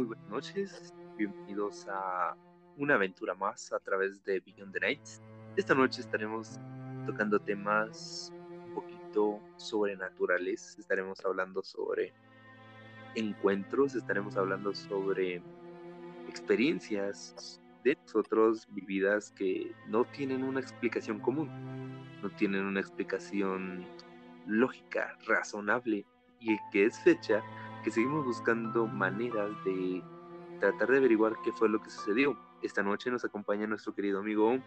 Muy buenas noches. Bienvenidos a una aventura más a través de Beyond the Nights. Esta noche estaremos tocando temas un poquito sobrenaturales. Estaremos hablando sobre encuentros, estaremos hablando sobre experiencias de nosotros vividas que no tienen una explicación común, no tienen una explicación lógica, razonable y que es fecha que seguimos buscando maneras de tratar de averiguar qué fue lo que sucedió. Esta noche nos acompaña nuestro querido amigo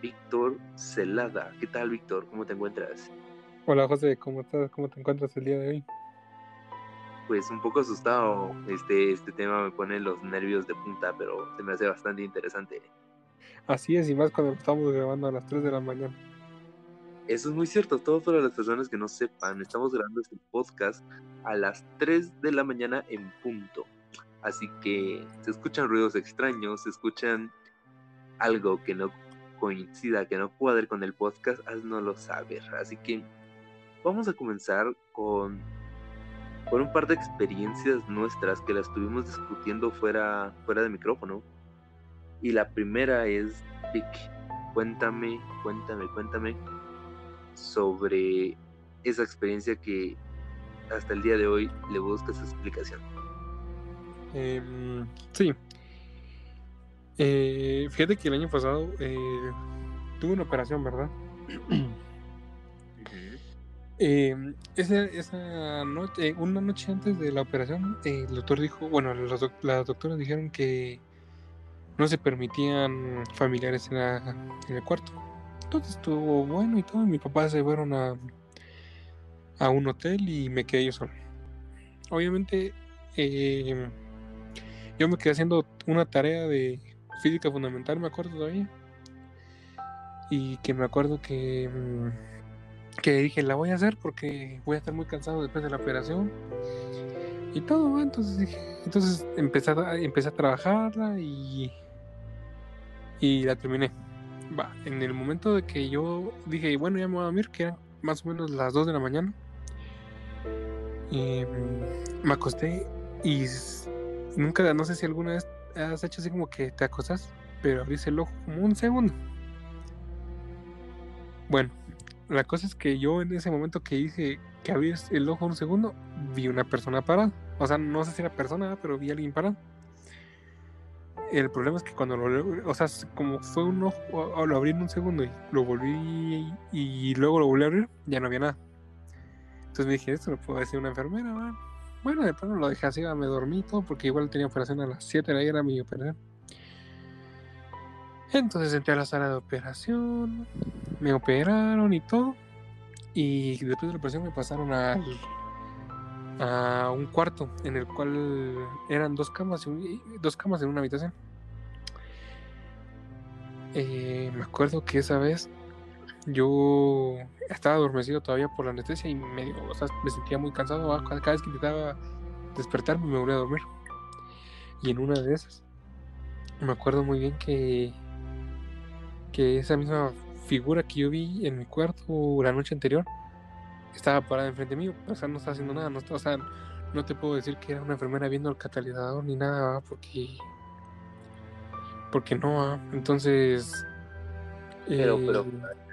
Víctor Celada. ¿Qué tal, Víctor? ¿Cómo te encuentras? Hola, José, ¿cómo estás? ¿Cómo te encuentras el día de hoy? Pues un poco asustado. Este, este tema me pone los nervios de punta, pero se me hace bastante interesante. Así es, y más cuando estamos grabando a las 3 de la mañana. Eso es muy cierto, todo para las personas que no sepan, estamos grabando este podcast a las 3 de la mañana en punto. Así que se escuchan ruidos extraños, se escuchan algo que no coincida, que no cuadre con el podcast, haznoslo saber. Así que vamos a comenzar con, con un par de experiencias nuestras que las estuvimos discutiendo fuera, fuera de micrófono. Y la primera es, Vic, cuéntame, cuéntame, cuéntame sobre esa experiencia que hasta el día de hoy le buscas explicación. Em, sí. Eh, fíjate que el año pasado eh, tuve una operación, ¿verdad? Em, esa, noche, una noche antes de la operación, el doctor dijo, bueno, las, doctoras dijeron que no se permitían familiares en, en el cuarto. Entonces estuvo bueno y todo. Mi papá se fueron a, a un hotel y me quedé yo solo. Obviamente, eh, yo me quedé haciendo una tarea de física fundamental, me acuerdo todavía. Y que me acuerdo que, mm, que dije, la voy a hacer porque voy a estar muy cansado después de la operación. Y todo, entonces dije, entonces empecé a, a trabajarla y, y la terminé. Va, en el momento de que yo dije, bueno, ya me voy a dormir, que eran más o menos las 2 de la mañana, mm, me acosté y nunca, no sé si alguna vez has hecho así como que te acostas, pero abrís el ojo como un segundo. Bueno, la cosa es que yo en ese momento que dije que abrí el ojo un segundo, vi una persona parada. O sea, no sé si era persona, pero vi a alguien parado. El problema es que cuando lo, o sea, como fue un ojo, lo abrí en un segundo y lo volví y, luego lo volví a abrir, ya no había nada. Entonces me dije, esto lo puedo decir una enfermera, Bueno, de pronto lo dejé así, me dormí todo, porque igual tenía operación a las 7 de la era mi operación. Entonces entré a la sala de operación, me operaron y todo. Y después de la operación me pasaron a, a un cuarto en el cual eran dos camas, dos camas en una habitación. Eh, me acuerdo que esa vez yo estaba adormecido todavía por la anestesia y me sentía muy cansado. Ah, cada vez que intentaba despertarme me volvía a dormir. Y en una de esas, me acuerdo muy bien que, que esa misma figura que yo vi en mi cuarto la noche anterior estaba parada enfrente mío, o sea, no estaba haciendo nada, no, o sea, no te puedo decir que era una enfermera viendo el catalizador ni nada, porque porque no, entonces pero, pero eh,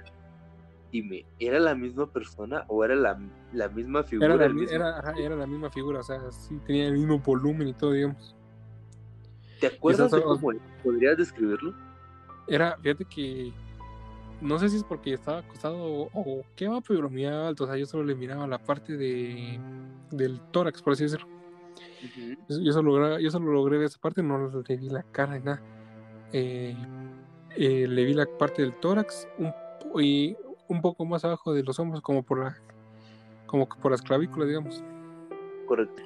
dime, ¿era la misma persona o era la, la misma figura? Era la, era, era la misma figura, o sea, sí tenía el mismo volumen y todo, digamos. ¿Te acuerdas de cómo podrías describirlo? Era, fíjate que no sé si es porque estaba acostado o, qué va, pero miraba alto. O sea, yo solo le miraba la parte de, del tórax, por así decirlo. yo, solo logré, yo solo logré ver esa parte, no le vi la cara ni nada. Eh, eh, le vi la parte del tórax un, y un poco más abajo de los hombros, como por la como por las clavículas, digamos. Correcto.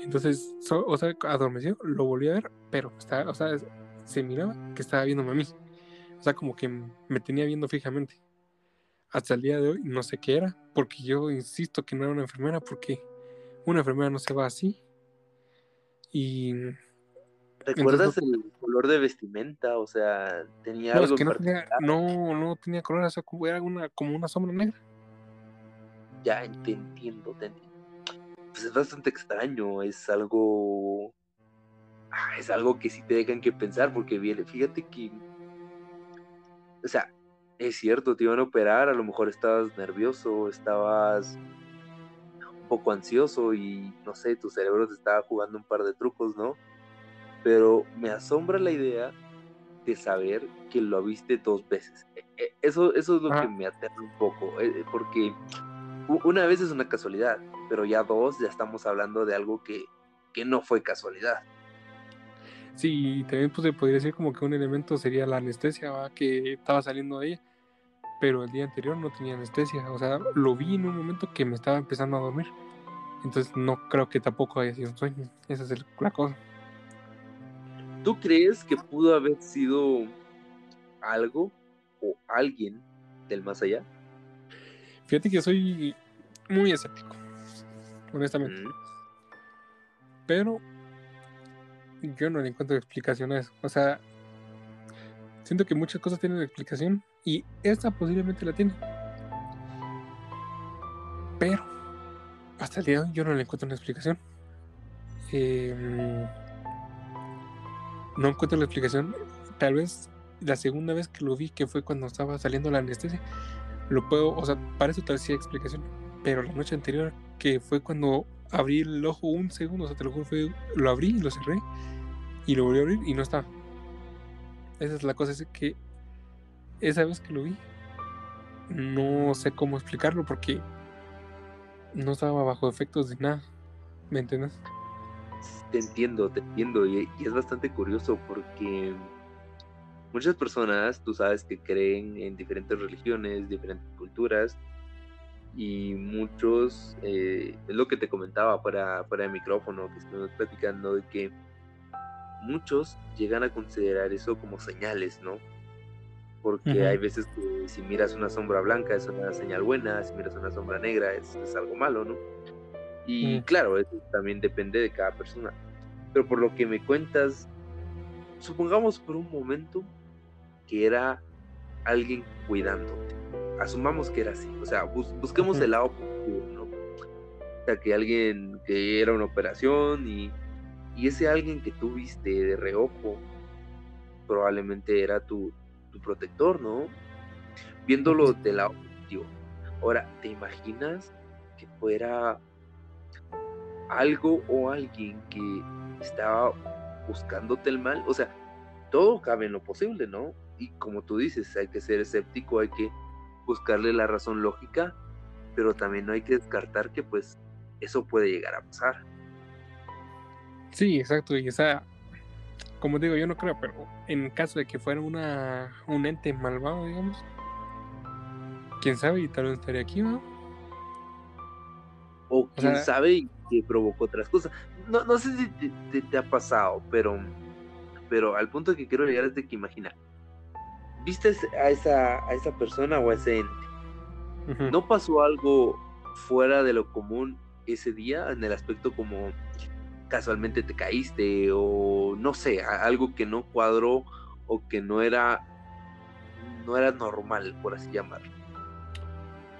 Entonces, o sea, adormeció, lo volví a ver, pero está, o sea, se miraba que estaba viéndome a mí. O sea, como que me tenía viendo fijamente. Hasta el día de hoy no sé qué era, porque yo insisto que no era una enfermera, porque una enfermera no se va así. Y. ¿Recuerdas el color de vestimenta? O sea, tenía no, algo. que no, tenía, no, no tenía color, o sea, era una, como una sombra negra. Ya te entiendo, te entiendo. Pues es bastante extraño, es algo ah, es algo que sí te dejan que pensar, porque viene, fíjate que, o sea, es cierto, te iban a operar, a lo mejor estabas nervioso, estabas un poco ansioso y no sé, tu cerebro te estaba jugando un par de trucos, ¿no? Pero me asombra la idea de saber que lo viste dos veces. E, e, eso, eso es lo que Ah. me aterra un poco, eh, porque una vez es una casualidad, pero ya dos ya estamos hablando de algo que, que no fue casualidad. Sí, también pues, se podría decir como que un elemento sería la anestesia, ¿va? que estaba saliendo de ella, pero el día anterior no tenía anestesia, o sea, lo vi en un momento que me estaba empezando a dormir, entonces no creo que tampoco haya sido un sueño, esa es el- la cosa. ¿Tú crees que pudo haber sido algo o alguien del más allá? Fíjate que soy muy escéptico, honestamente, Mm, pero yo no le encuentro eso, o sea, siento que muchas cosas tienen explicación y esta posiblemente la tiene. Pero hasta el día de hoy yo no le encuentro una explicación. Eh, no encuentro la explicación. Tal vez la segunda vez que lo vi, que fue cuando estaba saliendo la anestesia, lo puedo, o sea, para eso tal vez sí hay explicación. Pero la noche anterior, que fue cuando abrí el ojo un segundo, o sea, te lo juro, fue, lo abrí, lo cerré y lo volví a abrir y no estaba. Esa es la cosa, es que esa vez que lo vi, no sé cómo explicarlo porque no estaba bajo efectos de nada. ¿Me entiendes? Te entiendo, te entiendo. Y, y es bastante curioso porque muchas personas, tú sabes, que creen en diferentes religiones, diferentes culturas. Y muchos, eh, es lo que te comentaba para, para el micrófono, que estuvimos platicando, de que muchos llegan a considerar eso como señales, ¿no? Porque hay veces que si miras una sombra blanca es una señal buena, si miras una sombra negra es, es algo malo, ¿no? Y Mm. claro, eso también depende de cada persona. Pero por lo que me cuentas, supongamos por un momento que era alguien cuidándote. Asumamos que era así. O sea, bus- busquemos el lado positivo, ¿no? O sea, que alguien que era una operación y, y ese alguien que tú viste de reojo probablemente era tu, tu protector, ¿no? Viéndolo del lado positivo. Ahora, ¿te imaginas que fuera algo o alguien que estaba buscándote el mal? O sea, todo cabe en lo posible, ¿no? Y como tú dices, hay que ser escéptico, hay que buscarle la razón lógica, pero también no hay que descartar que pues eso puede llegar a pasar. Sí, exacto. Y esa, como digo, yo no creo, pero en caso de que fuera una un ente malvado, digamos, quién sabe, y tal vez estaría aquí, ¿no? O quién sea- sabe y que provocó otras cosas. No, no sé si te, te- te ha pasado, pero, pero al punto que quiero llegar es de que imagina, viste a esa, a esa persona o a ese ente. ¿no pasó algo fuera de lo común ese día en el aspecto como casualmente te caíste o no sé, algo que no cuadró o que no era no era normal, por así llamarlo.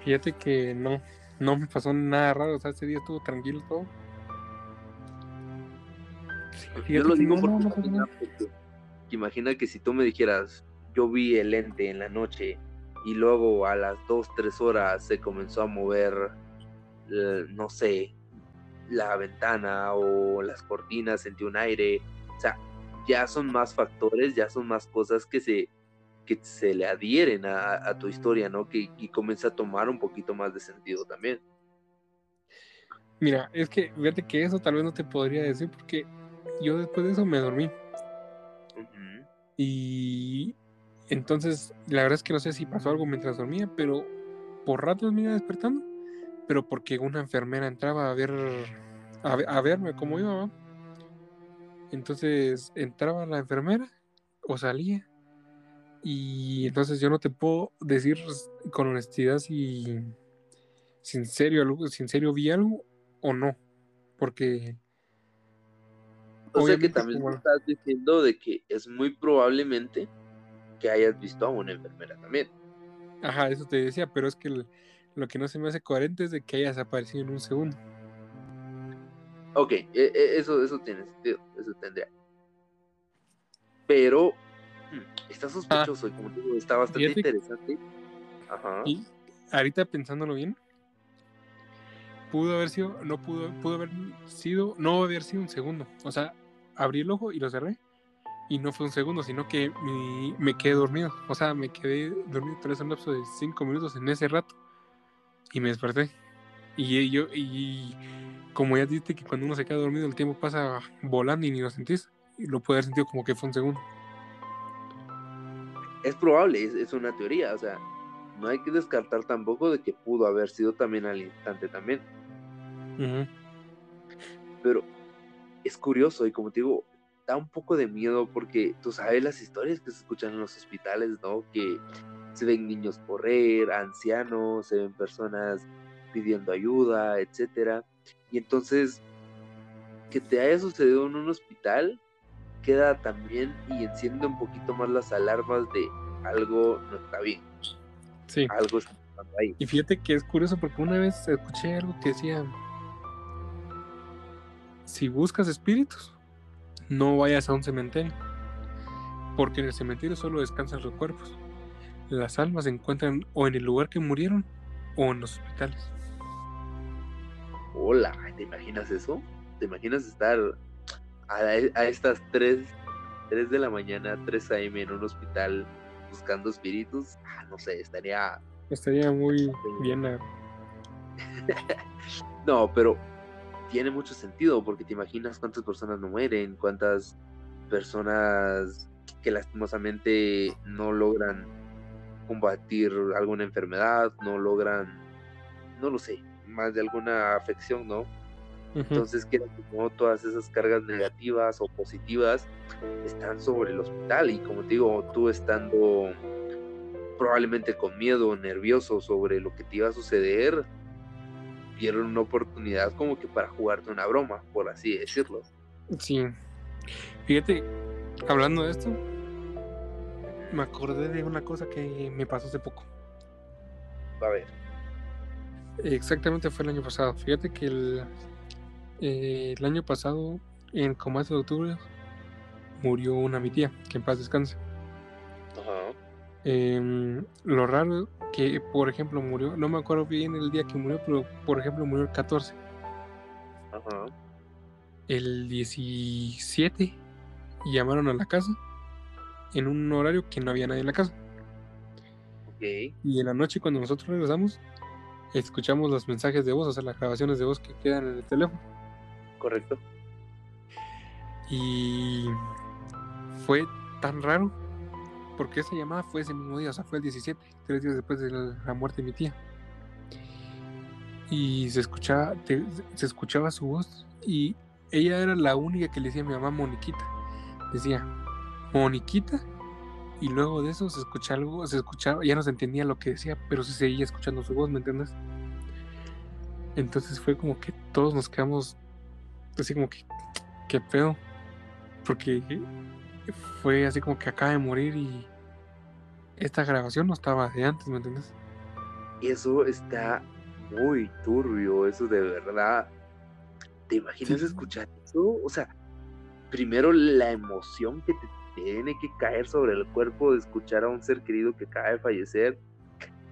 Fíjate que no, no me pasó nada raro, o sea, ese día estuvo tranquilo todo. Sí, Yo lo digo no, porque, no, no imagina que si tú me dijeras, yo vi el ente en la noche y luego a las 2, 3 horas se comenzó a mover, eh, no sé, la ventana o las cortinas, sentí un aire, o sea, ya son más factores, ya son más cosas que se, que se le adhieren a, a tu historia, ¿no? Que, y comienza a tomar un poquito más de sentido también. Mira, es que fíjate que eso tal vez no te podría decir porque yo después de eso me dormí. Ujú. Y entonces, la verdad es que no sé si pasó algo mientras dormía, pero por ratos me iba despertando, pero porque una enfermera entraba a ver a, ve- a verme cómo iba, ¿va? Entonces entraba la enfermera o salía. Y entonces yo no te puedo decir con honestidad si, si en serio, algo- serio vi algo o no. Porque O sea que también como- estás diciendo de que es muy probablemente que hayas visto a una enfermera también. Ajá, eso te decía, pero es que lo que no se me hace coherente es de que haya desaparecido en un segundo. Ok, e- e- eso, eso tiene sentido, eso tendría. pero mm, está sospechoso y como digo, está bastante fíjate- interesante. Ajá. Y ahorita pensándolo bien, pudo haber sido, no pudo, pudo haber sido, no haber sido un segundo. O sea, abrí el ojo y lo cerré. Y no fue un segundo, sino que mi- me quedé dormido. O sea, me quedé dormido vez un lapso de cinco minutos en ese rato. Y me desperté. Y yo, y como ya dijiste que cuando uno se queda dormido el tiempo pasa volando y ni lo sentís, y lo puede haber sentido como que fue un segundo. Es probable, es, es una teoría, o sea, no hay que descartar tampoco de que pudo haber sido también al instante también. Ujú. pero es curioso y como te digo, da un poco de miedo porque tú sabes las historias que se escuchan en los hospitales, ¿no? Que se ven niños correr, ancianos, se ven personas pidiendo ayuda, etcétera. Y entonces, que te haya sucedido en un hospital queda también y enciende un poquito más las alarmas de algo no está bien, Sí. algo está pasando ahí. Y fíjate que es curioso porque una vez escuché algo que decía, si buscas espíritus, no vayas a un cementerio, porque en el cementerio solo descansan los cuerpos. Las almas se encuentran o en el lugar que murieron o en los hospitales. Hola, ¿te imaginas eso? ¿Te imaginas estar a, a estas 3, 3 de la mañana, 3 a.m. en un hospital buscando espíritus? Ah, no sé, estaría... Estaría muy bien. eh, No, pero tiene mucho sentido porque te imaginas cuántas personas no mueren, cuántas personas que lastimosamente no logran combatir alguna enfermedad, no logran, no lo sé, más de alguna afección, ¿no? Entonces, que como todas esas cargas negativas o positivas están sobre el hospital y como te digo, tú estando probablemente con miedo, nervioso sobre lo que te iba a suceder, vieron una oportunidad como que para jugarte una broma, por así decirlo. Sí. Fíjate, hablando de esto, me acordé de una cosa que me pasó hace poco. A ver, Exactamente fue el año pasado. Fíjate que el, eh, el año pasado, en comienzo de octubre, murió una mi tía, que en paz descanse. ajá, Em, lo raro que, por ejemplo, murió, no me acuerdo bien el día que murió, pero por ejemplo murió el 14. ajá, El 17 llamaron a la casa en un horario que no había nadie en la casa. Y en la noche cuando nosotros regresamos, escuchamos los mensajes de voz, o sea, las grabaciones de voz que quedan en el teléfono. correcto, Y fue tan raro porque esa llamada fue ese mismo día, o sea, fue el 17, tres días después de la, muerte de mi tía. Y se escuchaba, se escuchaba su voz y ella era la única que le decía a mi mamá Moniquita. Decía, Moniquita. Y luego de eso se escucha algo, se escuchaba, ya no se entendía lo que decía, pero se seguía escuchando su voz, ¿me entiendes? Entonces fue como que todos nos quedamos así como que, ¿qué pedo? Porque fue así como que acaba de morir y esta grabación no estaba de antes, ¿me entiendes? eso está muy turbio, eso de verdad. ¿Te imaginas Sí. escuchar eso? O sea, primero la emoción que te tiene que caer sobre el cuerpo de escuchar a un ser querido que acaba de fallecer.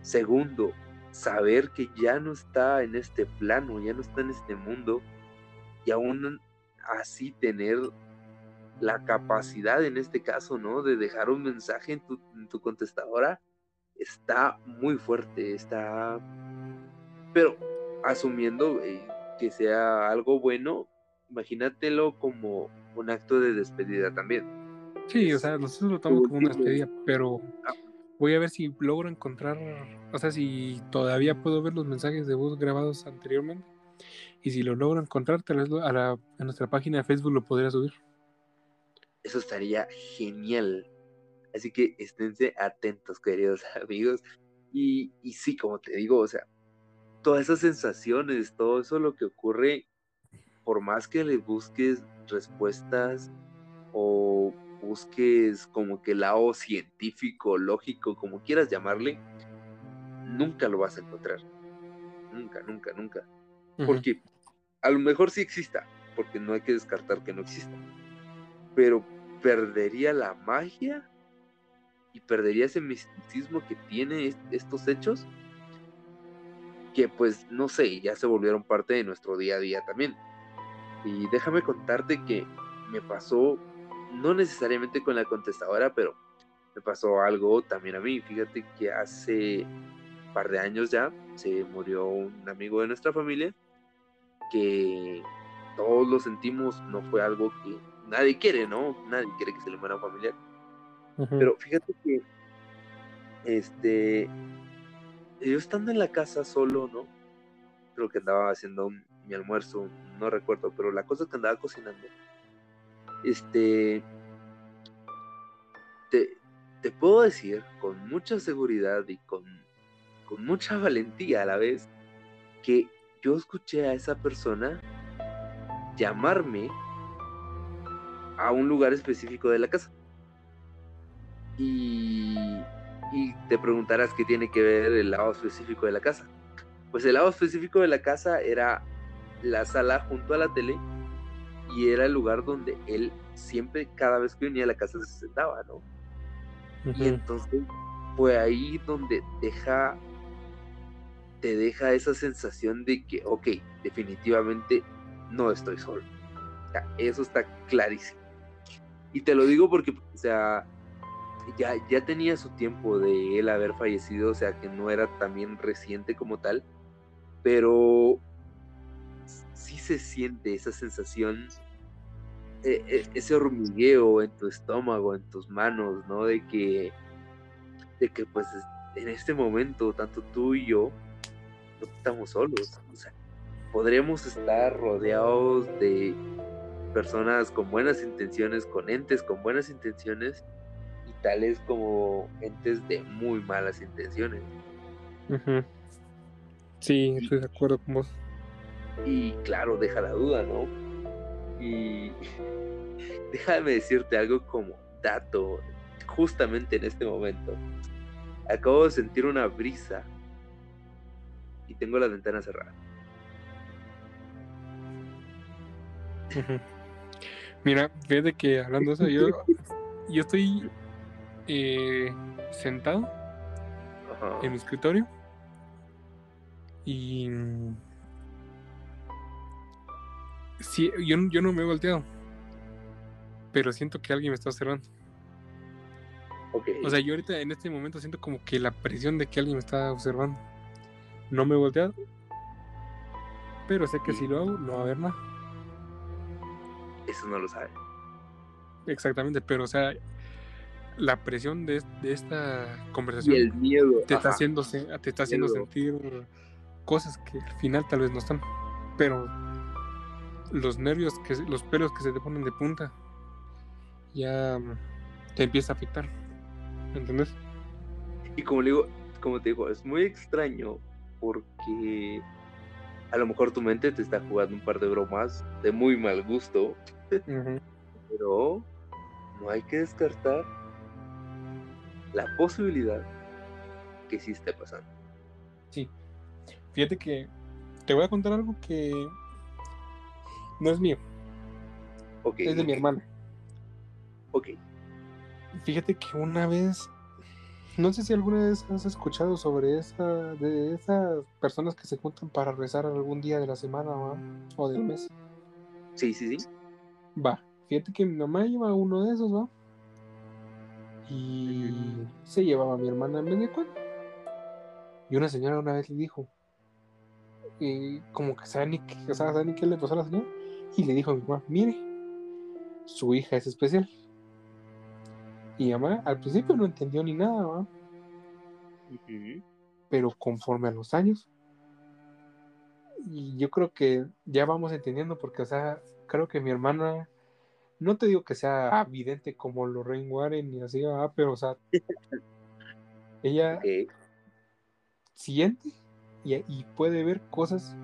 Segundo, saber que ya no está en este plano, ya no está en este mundo. Y aún así tener la capacidad en este caso, ¿no? De dejar un mensaje en tu, en tu contestadora está muy fuerte, está... Pero asumiendo eh, que sea algo bueno, imagínatelo como un acto de despedida también. Sí, o sea, nosotros lo tomamos como una despedida, pero Ah. voy a ver si logro encontrar, o sea, si todavía puedo ver los mensajes de voz grabados anteriormente. Y si lo logro encontrar, tal vez a, la, a nuestra página de Facebook lo podría subir. Eso estaría genial. Así que esténse atentos, queridos amigos. Y, y sí, como te digo, o sea, todas esas sensaciones, todo eso lo que ocurre, por más que le busques respuestas o busques como que el lado científico, lógico, como quieras llamarle, nunca lo vas a encontrar. Nunca, nunca, nunca. Ujú. Porque a lo mejor sí exista, porque no hay que descartar que no exista. Pero perdería la magia y perdería ese misticismo que tiene estos hechos que pues no sé, ya se volvieron parte de nuestro día a día también. Y déjame contarte que me pasó, no necesariamente con la contestadora, pero me pasó algo también a mí. Fíjate que hace un par de años ya se murió un amigo de nuestra familia que todos lo sentimos, no fue algo que nadie quiere, ¿no? Nadie quiere que se le muera un familiar. Pero fíjate que este yo estando en la casa solo, ¿no? Creo que andaba haciendo mi almuerzo, no recuerdo, pero la cosa es que andaba cocinando. Este, te, te puedo decir con mucha seguridad y con, con mucha valentía a la vez que yo escuché a esa persona llamarme a un lugar específico de la casa. Y y te preguntarás qué tiene que ver el lado específico de la casa. Pues el lado específico de la casa era la sala junto a la tele y era el lugar donde él siempre, cada vez que venía a la casa, se sentaba, ¿no? Y entonces fue ahí donde deja, te deja esa sensación de que, ok, definitivamente no estoy solo. eso está clarísimo. Y te lo digo porque, o sea, ya, ya tenía su tiempo de él haber fallecido, o sea que no era también reciente como tal, pero sí se siente esa sensación, e, e, ese hormigueo en tu estómago, en tus manos, ¿no? De que, de que pues en este momento, tanto tú y yo, no estamos solos, o sea, podríamos estar rodeados de personas con buenas intenciones, con entes con buenas intenciones, tales como entes de muy malas intenciones. Sí, estoy de acuerdo con vos. Y claro, deja la duda, ¿no? Y déjame decirte algo como dato, justamente en este momento. Acabo de sentir una brisa y tengo la ventana cerrada. Mira, fíjate que hablando de eso, yo, yo estoy eh, sentado en mi escritorio y sí, yo, yo no me he volteado, pero siento que alguien me está observando. O sea, yo ahorita en este momento siento como que la presión de que alguien me está observando. No me he volteado, pero sé que si lo hago, no va a haber nada. Eso no lo sabe. Exactamente, pero o sea, la presión de, esta conversación el miedo, te está haciendo, te está haciendo sentir cosas que al final tal vez no están. Pero los nervios, que, los pelos que se te ponen de punta, ya te empieza a afectar. ¿Entendés? Y como digo, como te digo, es muy extraño porque a lo mejor tu mente te está jugando un par de bromas de muy mal gusto. Pero no hay que descartar la posibilidad que sí esté pasando. Sí. Fíjate que te voy a contar algo que no es mío. Okay, es de mi hermana. Ok. Fíjate que una vez, no sé si alguna vez has escuchado sobre esa, de esas personas que se juntan para rezar algún día de la semana o del mes. Sí, sí, sí. Va. Fíjate que mi mamá lleva uno de esos, ¿va? y se llevaba a mi hermana en vez de Y una señora una vez le dijo, y como que sabe ni, sabe ni qué le pasó a la señora, y le dijo a mi mamá, mire, su hija es especial. Y mamá al principio no entendió ni nada, pero conforme a los años, y yo creo que ya vamos entendiendo, porque, o sea, creo que mi hermana no te digo que sea evidente como lo Warren ni así, ah, pero o sea, ella siente y, puede ver cosas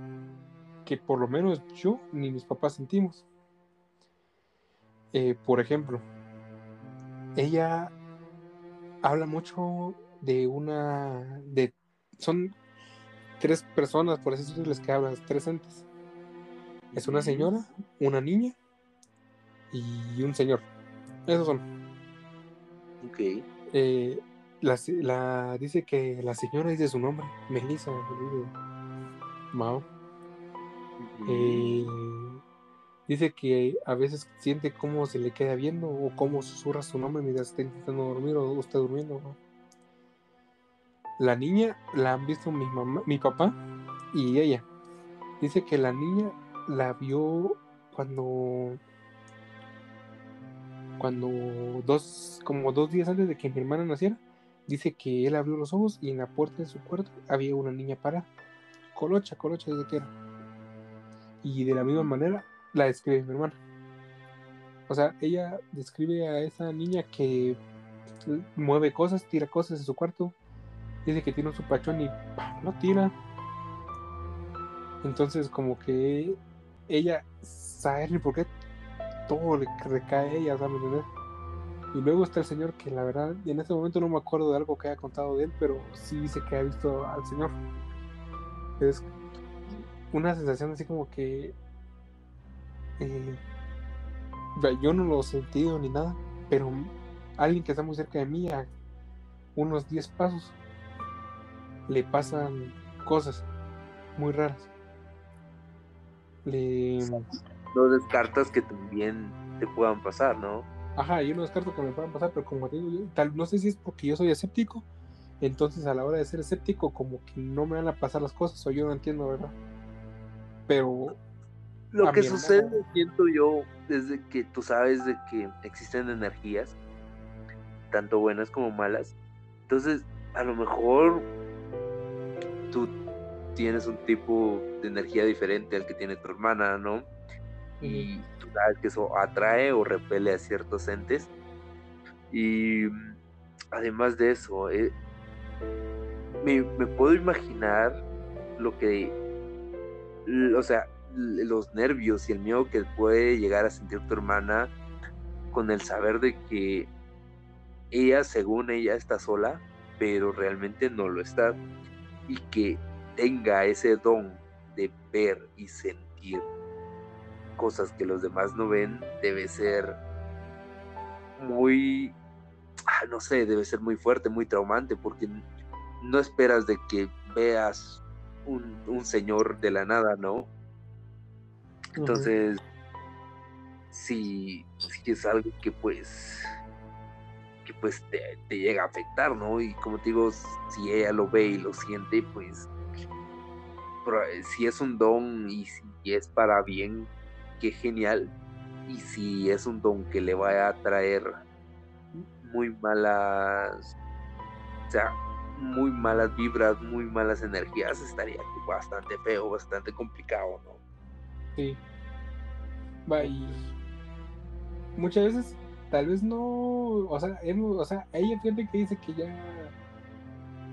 que por lo menos yo ni mis papás sentimos. Eh, por ejemplo, ella habla mucho de una, de, son tres personas, por eso les que hablan, tres entes. Es una señora, una niña y un señor. Esos son. Ok. Eh, la, dice que la señora dice su nombre, Melissa. Mao. Eh, dice que a veces siente cómo se le queda viendo o cómo susurra su nombre mientras está intentando dormir o está durmiendo. La niña la han visto mi mamá, mi papá y ella. Dice que la niña la vio cuando cuando dos como dos días antes de que mi hermana naciera. Dice que él abrió los ojos y en la puerta de su cuarto había una niña parada. Colocha, colocha dice que era. Y de la misma manera la describe mi hermana. O sea, ella describe a esa niña que mueve cosas, tira cosas en su cuarto. Dice que tiene un supachón y ¡pam! lo tira. Entonces, como que ella sabe ni por qué todo le recae a ella, ¿sabes? Y luego está el señor que la verdad, en este momento no me acuerdo de algo que haya contado de él, pero sí dice que ha visto al señor. Es una sensación así como que eh, yo no lo he sentido ni nada, pero alguien que está muy cerca de mí, a unos 10 pasos, le pasan cosas muy raras. Le... No descartas que también te puedan pasar, ¿no? Ajá, yo no descarto que me puedan pasar, pero como te digo, yo, tal, no sé si es porque yo soy escéptico, entonces a la hora de ser escéptico como que no me van a pasar las cosas, o yo no entiendo, ¿verdad? Pero Lo que sucede, siento yo, es de que tú sabes de que existen energías, tanto buenas como malas. Entonces, a lo mejor tú tienes un tipo de energía diferente al que tiene tu hermana, ¿no? Y tú sabes que eso atrae o repele a ciertos entes. Y además de eso, eh, me, me puedo imaginar lo que, o sea, los nervios y el miedo que puede llegar a sentir tu hermana con el saber de que ella, según ella, está sola, pero realmente no lo está. Y que tenga ese don de ver y sentir cosas que los demás no ven, debe ser muy, ah, no sé, debe ser muy fuerte, muy traumante, porque no esperas de que veas un, un señor de la nada, ¿no? Entonces, sí, sí es algo que pues que pues te, te llega a afectar, ¿no? Y como te digo, si ella lo ve y lo siente, pues si es un don y si es para bien, qué genial. Y si es un don que le va a traer muy malas, o sea, muy malas vibras, muy malas energías, estaría bastante feo, bastante complicado, ¿no? Sí. Va, y muchas veces, tal vez no, o sea, no- o sea, ella fíjate que dice que ya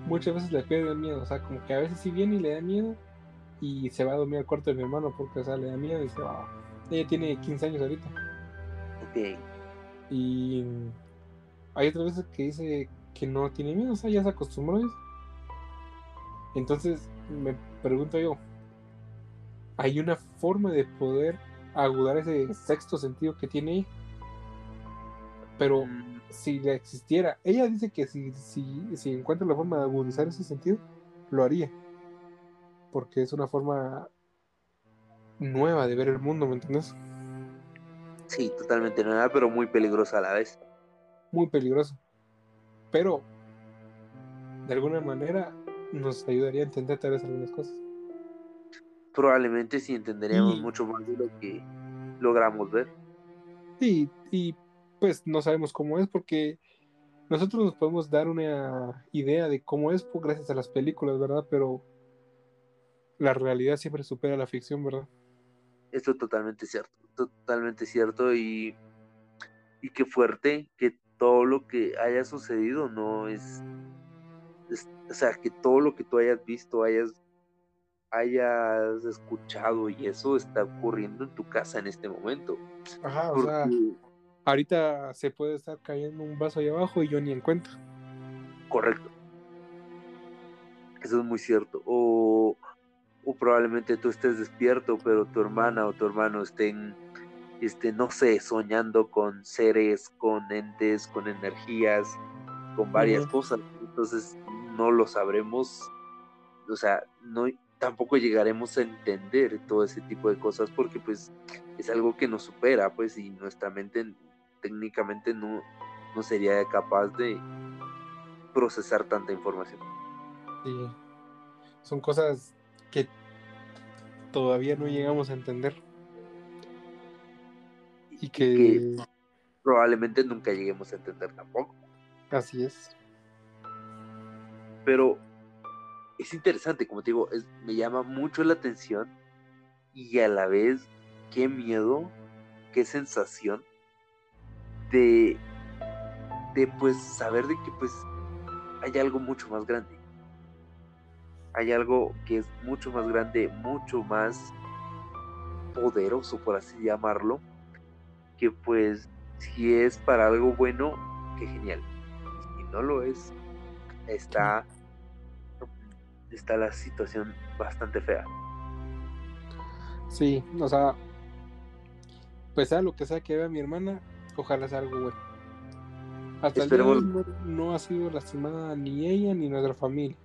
muchas veces le pierde el miedo, o sea, como que a veces sí viene y le da miedo y se va a dormir al cuarto de mi hermano porque, o sea, le da miedo y se va. Ella tiene 15 años ahorita Ok, y hay otras veces que dice que no tiene miedo, o sea, ya se acostumbró a eso. Entonces, me pregunto yo, ¿hay una forma de poder agudar ese sexto sentido que tiene ella? Pero Mm, si la existiera, ella dice que si, si, si encuentra la forma de agudizar ese sentido, lo haría. Porque es una forma nueva de ver el mundo, ¿me entiendes? sí, totalmente nueva, pero muy peligrosa a la vez. Muy peligroso. Pero, de alguna manera, nos ayudaría a entender tal vez algunas cosas. Probablemente sí entenderíamos Y- mucho más de lo que logramos ver. Y, y pues no sabemos cómo es porque nosotros nos podemos dar una idea de cómo es pues, gracias a las películas, ¿verdad? Pero la realidad siempre supera la ficción, ¿verdad? Esto es totalmente cierto, totalmente cierto y, y qué fuerte que todo lo que haya sucedido no es, es- o sea, que todo lo que tú hayas visto, hayas, hayas escuchado y eso está ocurriendo en tu casa en este momento. Ajá, o Porque, sea, ahorita se puede estar cayendo un vaso ahí abajo y yo ni en cuenta. correcto. Eso es muy cierto. O, o probablemente tú estés despierto, pero tu hermana o tu hermano estén este, no sé, soñando con seres, con entes, con energías, con varias cosas. Entonces no lo sabremos, o sea, no tampoco llegaremos a entender todo ese tipo de cosas porque pues es algo que nos supera, pues, y nuestra mente técnicamente no, no sería capaz de procesar tanta información. Sí, son cosas que todavía no llegamos a entender. Y que... probablemente nunca lleguemos a entender tampoco. Así es. Pero es interesante, como te digo, me llama mucho la atención y a la vez qué miedo, qué sensación de, de pues saber de que pues hay algo mucho más grande. Hay algo que es mucho más grande, mucho más poderoso, por así llamarlo, que pues si es para algo bueno, qué genial. Si no lo es, está, está la situación bastante fea. Sí, o sea, pues sea lo que sea que vea mi hermana, ojalá sea algo bueno. Hasta el día no, ha sido lastimada ni ella ni nuestra familia.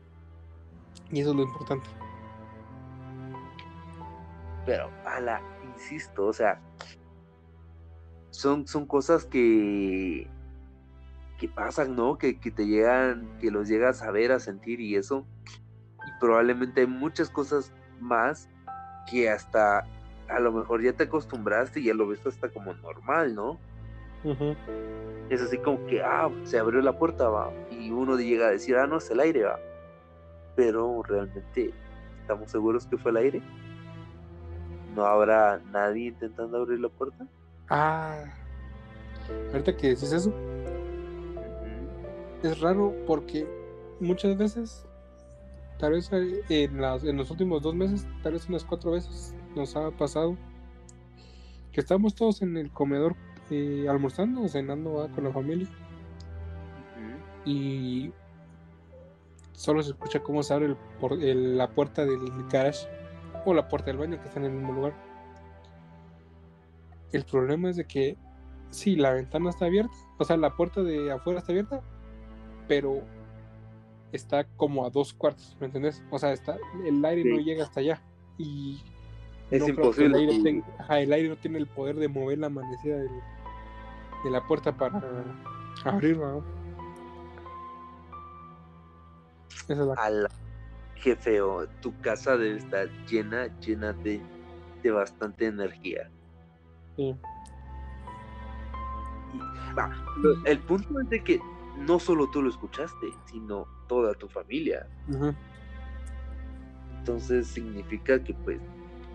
Y eso es lo importante. Pero, ala, insisto, o sea, son, son cosas que, que pasan, ¿no? Que, que te llegan, que los llegas a ver, a sentir y eso. Probablemente hay muchas cosas más que hasta a lo mejor ya te acostumbraste y ya lo ves hasta como normal, ¿no? Es así como que, ah, se abrió la puerta, va, y uno llega a decir, ah, no, es el aire, va. Pero realmente, ¿estamos seguros que fue el aire? ¿No habrá nadie intentando abrir la puerta? Ah, ahorita que decís eso, es raro porque muchas veces, tal vez en, en los últimos dos meses, tal vez unas cuatro veces, nos ha pasado que estamos todos en el comedor eh, almorzando o cenando con la familia y solo se escucha cómo se abre la puerta del garage o la puerta del baño que están en el mismo lugar. El problema es de que sí, la ventana está abierta, o sea, la puerta de afuera está abierta, pero está como a dos cuartos, ¿me entendés? O sea, está, el aire no llega hasta allá y es imposible. El aire, no tiene el poder de mover la manecilla de la puerta para abrirla. Esa es la... Qué feo. Tu casa debe estar llena, llena de, de bastante energía. Sí. el punto es de que no solo tú lo escuchaste, sino toda tu familia. Entonces significa que pues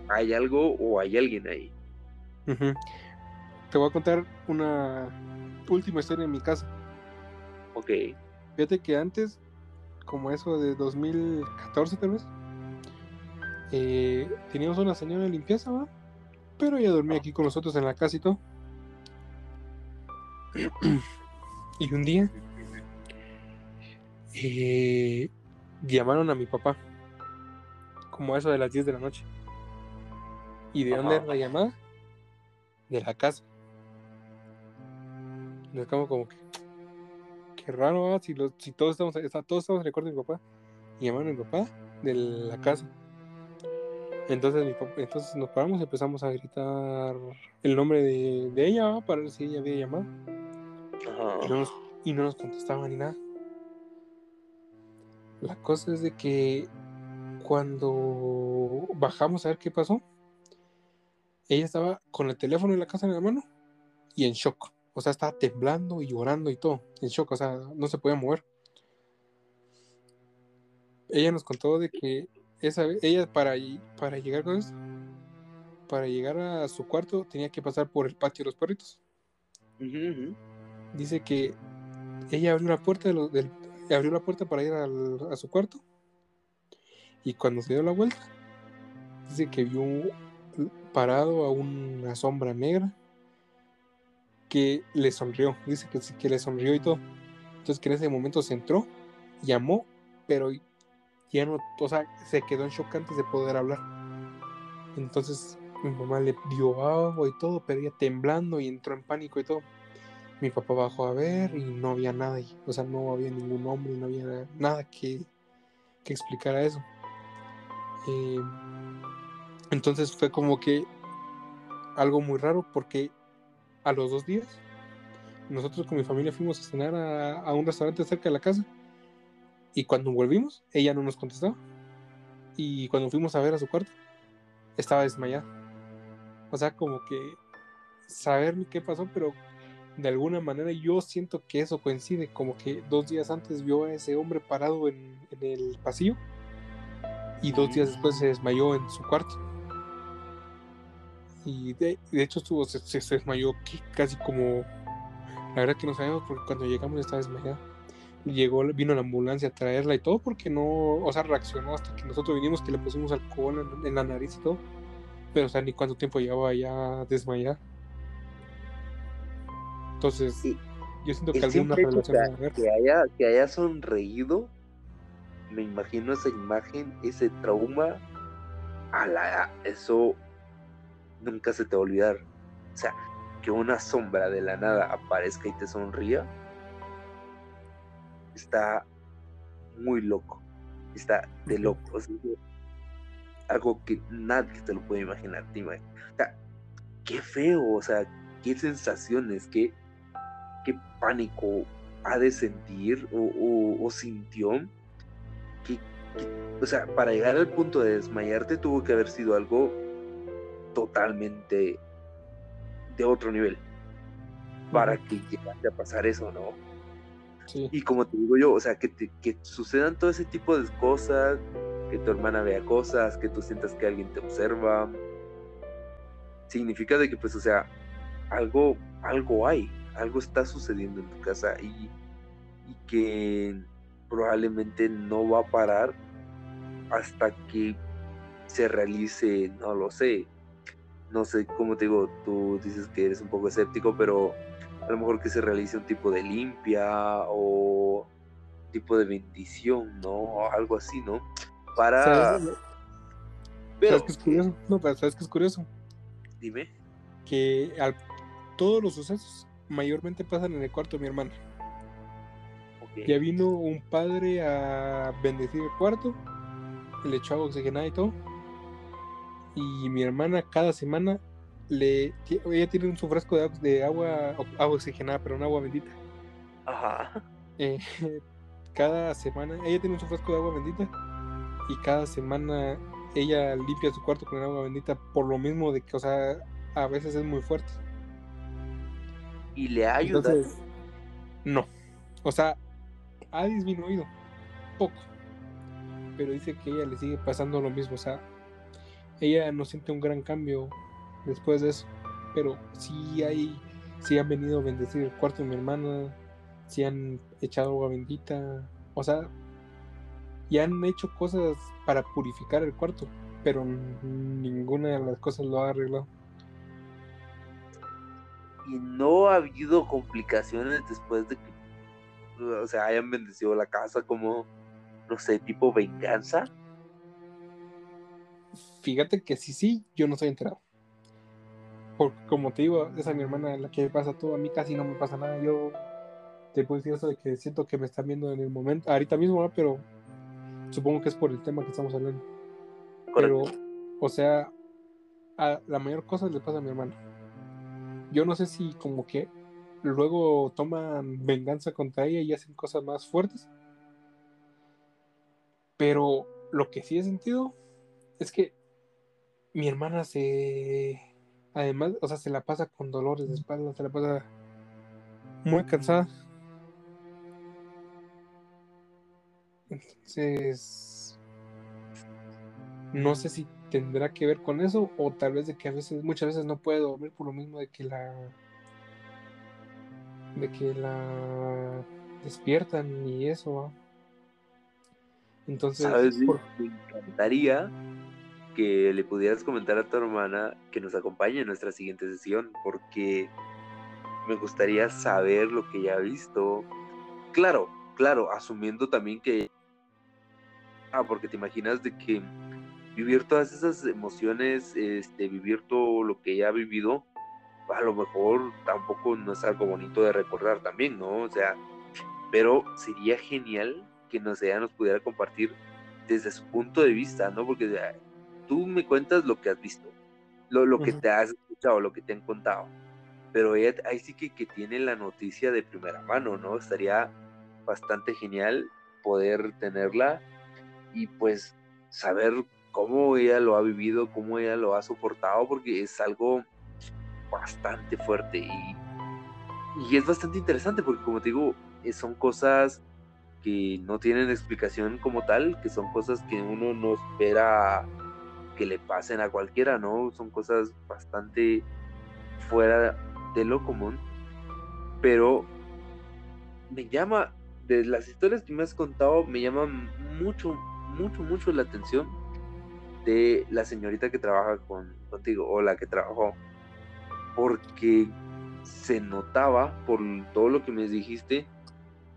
hay algo o hay alguien ahí. Te voy a contar una última historia en mi casa. Ok. Fíjate que antes, como eso de 2014 tal vez, eh, teníamos una señora de limpieza, ¿va? Pero ella dormía aquí con nosotros en la casa y todo. y un día eh, llamaron a mi papá, como eso de las 10 de la noche. ¿Y de dónde era la llamada? De la casa. Nos quedamos como que. Qué raro, si, si todos estamos, todos estamos en el cuarto de mi papá. Y llamaron a mi papá de la casa. Entonces, mi entonces nos paramos y empezamos a gritar el nombre de, ella para ver si ella había llamado. Y, no nos, y no nos contestaban ni nada. La cosa es de que cuando bajamos a ver qué pasó, ella estaba con el teléfono en la casa en la mano y en shock. O sea, estaba temblando y llorando y todo, en shock, o sea, no se podía mover. Ella nos contó de que esa, ella para, para llegar con eso, para llegar a su cuarto tenía que pasar por el patio de los perritos. Dice que ella abrió la puerta del, abrió la puerta para ir a su cuarto y cuando se dio la vuelta dice que vio parado a una sombra negra que le sonrió. Dice que, que le sonrió y todo. Entonces que en ese momento se entró, llamó, pero ya no, o sea, se quedó en shock antes de poder hablar. Entonces Mi mamá le dio agua y todo, pero ella temblando y entró en pánico y todo. Mi papá bajó a ver y no había nada, o sea, no había ningún hombre, no había nada que, que explicara eso. Eh, entonces fue como que algo muy raro porque a los dos días nosotros con mi familia fuimos a cenar a, un restaurante cerca de la casa y cuando volvimos ella no nos contestaba y cuando fuimos a ver a su cuarto estaba desmayada. O sea, como que saber qué pasó, pero de alguna manera yo siento que eso coincide, como que dos días antes vio a ese hombre parado en, en el pasillo y dos días después se desmayó en su cuarto. Y de, hecho estuvo, se, desmayó casi como... La verdad que no sabemos porque cuando llegamos estaba desmayada. Llegó, vino la ambulancia a traerla y todo porque no, o sea, reaccionó hasta que nosotros vinimos que le pusimos alcohol en, la nariz y todo. Pero, o sea, ni cuánto tiempo llevaba ya desmayada. Entonces, yo siento que alguna relación que, que, haya, que haya sonreído, me imagino esa imagen, ese trauma, a la, eso nunca se te va a olvidar. O sea, que una sombra de la nada aparezca y te sonría, está muy loco. Está de loco. algo que nadie te lo puede imaginar. O sea, qué feo, o sea, qué sensaciones, qué, qué pánico ha de sentir o, sintió. o sea, para llegar al punto de desmayarte tuvo que haber sido algo totalmente de otro nivel para que llegase a pasar eso, ¿no? Y como te digo yo, o sea, que, que sucedan todo ese tipo de cosas, que tu hermana vea cosas, que tú sientas que alguien te observa, significa de que, pues, o sea, algo, algo hay, algo está sucediendo en tu casa y, y que probablemente no va a parar hasta que se realice, no lo sé, no sé cómo te digo, tú dices que eres un poco escéptico, pero a lo mejor que se realice un tipo de limpia o tipo de bendición, ¿no? O algo así, ¿no? Para... ¿Sabes, pero... ¿Sabes qué es curioso? No, pero ¿sabes qué es curioso? Dime. Que al... todos los sucesos mayormente pasan en el cuarto de mi hermana. Ya vino un padre a bendecir el cuarto, le echó agua oxigenada y todo y mi hermana cada semana le ella tiene un su frasco de, agua, agua oxigenada, pero un agua bendita. Ajá. Eh, cada semana ella tiene un su frasco de agua bendita y cada semana ella limpia su cuarto con el agua bendita por lo mismo de que, o sea, a veces es muy fuerte. ¿Y le ha ayudado? no. O sea, ha disminuido poco. Pero dice que ella le sigue pasando lo mismo. O sea, ella no siente un gran cambio después de eso, pero sí hay, sí han venido a bendecir el cuarto de mi hermana, sí han echado agua bendita, o sea, y han hecho cosas para purificar el cuarto, pero ninguna de las cosas lo ha arreglado. Y no ha habido complicaciones después de que, o sea, hayan bendecido la casa como, no sé, tipo venganza. Fíjate que sí, sí, yo no estoy enterado. Porque como te digo, esa es mi hermana la que pasa todo, a mí casi no me pasa nada. Yo te puedo decir eso de que siento que me están viendo en el momento, ahorita mismo, pero supongo que es por el tema que estamos hablando. Pero, o sea, a la mayor cosa le pasa a mi hermana. Yo no sé si como que luego toman venganza contra ella y hacen cosas más fuertes. Pero lo que sí he sentido es que mi hermana se. Además, o sea, se la pasa con dolores de espalda, se la pasa muy cansada. Entonces. No sé si tendrá que ver con eso o tal vez de que a veces, muchas veces no puede dormir por lo mismo de que la. de que la despiertan y eso. Entonces, me encantaría que le pudieras comentar a tu hermana que nos acompañe en nuestra siguiente sesión, porque me gustaría saber lo que ella ha visto. Claro, claro, asumiendo también que... Ah, porque te imaginas de que vivir todas esas emociones, este, vivir todo lo que ella ha vivido, a lo mejor tampoco no es algo bonito de recordar también, ¿no? O sea, pero sería genial que nos, ella nos pudiera compartir desde su punto de vista, ¿no? Porque tú me cuentas lo que has visto, lo, lo que te has escuchado, lo que te han contado, pero ella ahí sí que, que tiene la noticia de primera mano, ¿no? Estaría bastante genial poder tenerla y pues saber cómo ella lo ha vivido, cómo ella lo ha soportado, porque es algo bastante fuerte y, es bastante interesante porque como te digo, eh, son cosas que no tienen explicación como tal, que son cosas que uno no espera que le pasen a cualquiera, ¿no? Son cosas bastante fuera de lo común, pero me llama, de las historias que me has contado, me llama mucho, mucho, mucho la atención de la señorita que trabaja con, contigo o la que trabajó porque se notaba por todo lo que me dijiste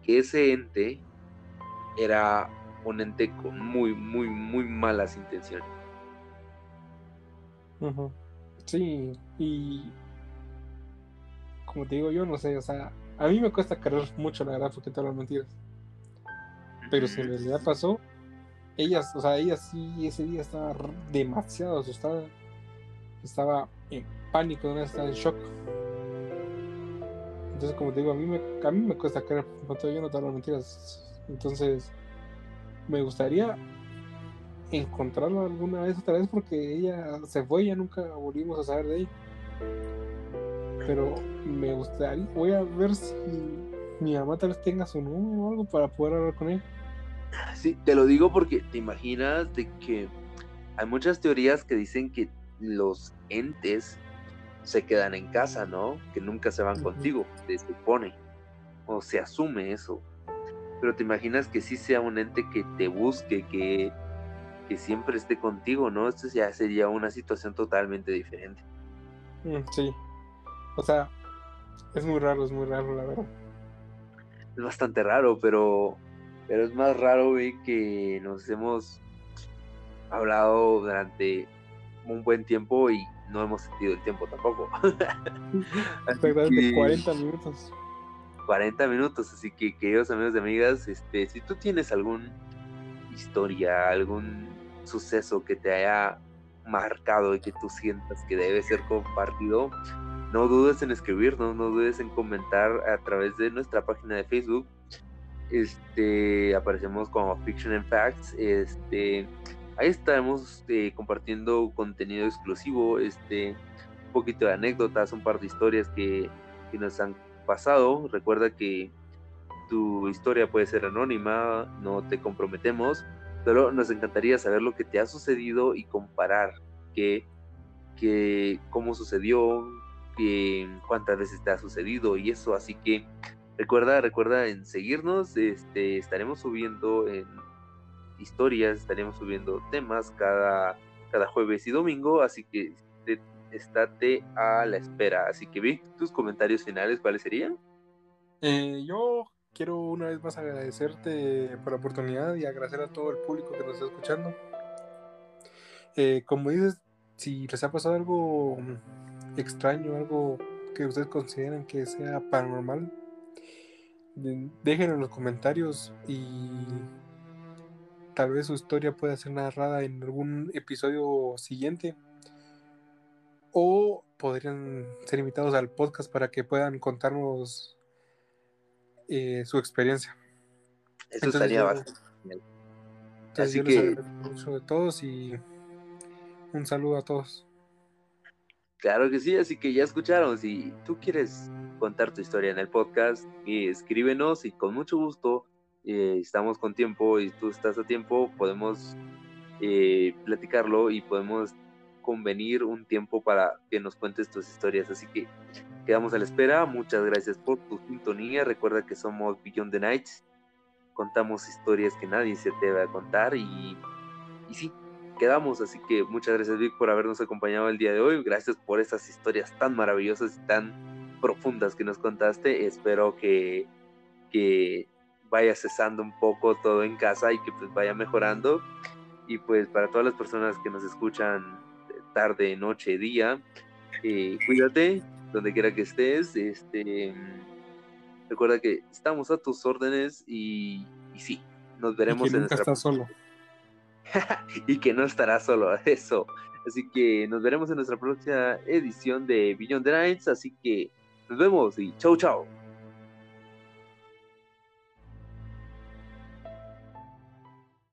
que ese ente era un ente con muy, muy, muy malas intenciones. Sí, y como te digo, yo no sé, o sea, a mí me cuesta creer mucho la verdad porque todas las mentiras. Pero si en realidad pasó, ella, o sea, ella sí ese día estaba demasiado asustada. Estaba en pánico, estaba en shock. Entonces, como te digo, a mí me, a mí me cuesta creer, yo no te hablo mentiras. Entonces, me gustaría encontrarla alguna vez otra vez porque ella se fue ya nunca volvimos a saber de ella. Pero me gustaría, voy a ver si mi mamá tal vez tenga su número o algo para poder hablar con ella. Sí, te lo digo porque te imaginas de que hay muchas teorías que dicen que los entes se quedan en casa, ¿no? Que nunca se van contigo, se supone, o se asume eso. Pero te imaginas que sí sea un ente que te busque, que, que siempre esté contigo, ¿no? Esto ya sería una situación totalmente diferente. Mm, sí. O sea, es muy raro, es muy raro, la verdad. Es bastante raro, pero, pero es más raro, güey, que nos hemos hablado durante un buen tiempo y no hemos sentido el tiempo tampoco. 40 minutos. 40 minutos, así que queridos amigos y amigas, este, si tú tienes alguna historia, algún suceso que te haya marcado y que tú sientas que debe ser compartido, no dudes en escribirnos, no dudes en comentar a través de nuestra página de Facebook. Este, aparecemos como Fiction and Facts. Este, Ahí estaremos eh, compartiendo contenido exclusivo, este, un poquito de anécdotas, un par de historias que, que nos han pasado. Recuerda que tu historia puede ser anónima, no te comprometemos, pero nos encantaría saber lo que te ha sucedido y comparar qué, qué, cómo sucedió, qué, cuántas veces te ha sucedido y eso. Así que recuerda, recuerda en seguirnos, este, estaremos subiendo en historias, estaremos subiendo temas cada, cada jueves y domingo, así que estate a la espera. Así que vi tus comentarios finales, ¿cuáles serían? Eh, yo quiero una vez más agradecerte por la oportunidad y agradecer a todo el público que nos está escuchando. Eh, como dices, si les ha pasado algo extraño, algo que ustedes consideran que sea paranormal, déjenlo en los comentarios y tal vez su historia pueda ser narrada en algún episodio siguiente. O podrían ser invitados al podcast para que puedan contarnos eh, su experiencia. Eso estaría bastante. Así que mucho de todos y un saludo a todos. Claro que sí, así que ya escucharon. Si tú quieres contar tu historia en el podcast, eh, escríbenos y con mucho gusto eh, estamos con tiempo y tú estás a tiempo, podemos eh, platicarlo y podemos convenir un tiempo para que nos cuentes tus historias. Así que quedamos a la espera. Muchas gracias por tu sintonía. Recuerda que somos Beyond the Nights. Contamos historias que nadie se te va a contar y, y sí, quedamos. Así que muchas gracias Vic por habernos acompañado el día de hoy. Gracias por estas historias tan maravillosas y tan profundas que nos contaste. Espero que, que vaya cesando un poco todo en casa y que pues vaya mejorando. Y pues para todas las personas que nos escuchan tarde, noche, día, eh, cuídate donde quiera que estés. Este, recuerda que estamos a tus órdenes y, y sí, nos veremos y que en nunca nuestra estás solo. y que no estará solo eso. Así que nos veremos en nuestra próxima edición de the Nights. Así que nos vemos y chau chau.